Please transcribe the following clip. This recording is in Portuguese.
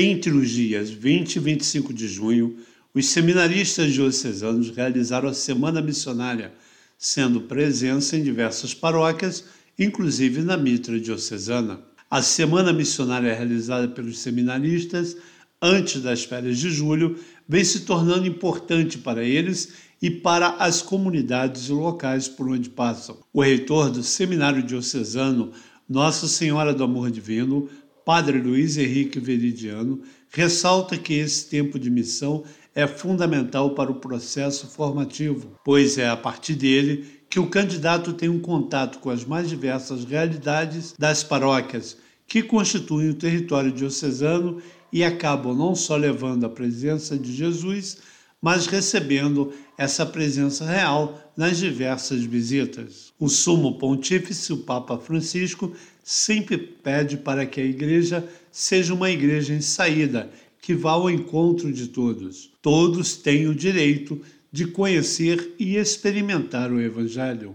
Entre os dias 20 e 25 de junho, os seminaristas diocesanos realizaram a Semana Missionária, sendo presença em diversas paróquias, inclusive na Mitra Diocesana. A Semana Missionária realizada pelos seminaristas antes das férias de julho vem se tornando importante para eles e para as comunidades locais por onde passam. O reitor do Seminário Diocesano Nossa Senhora do Amor Divino, Padre Luiz Henrique Veridiano, ressalta que esse tempo de missão é fundamental para o processo formativo, pois é a partir dele que o candidato tem um contato com as mais diversas realidades das paróquias que constituem o território diocesano e acabam não só levando a presença de Jesus, mas recebendo essa presença real nas diversas visitas. O sumo pontífice, o Papa Francisco, sempre pede para que a igreja seja uma igreja em saída, que vá ao encontro de todos. Todos têm o direito de conhecer e experimentar o Evangelho.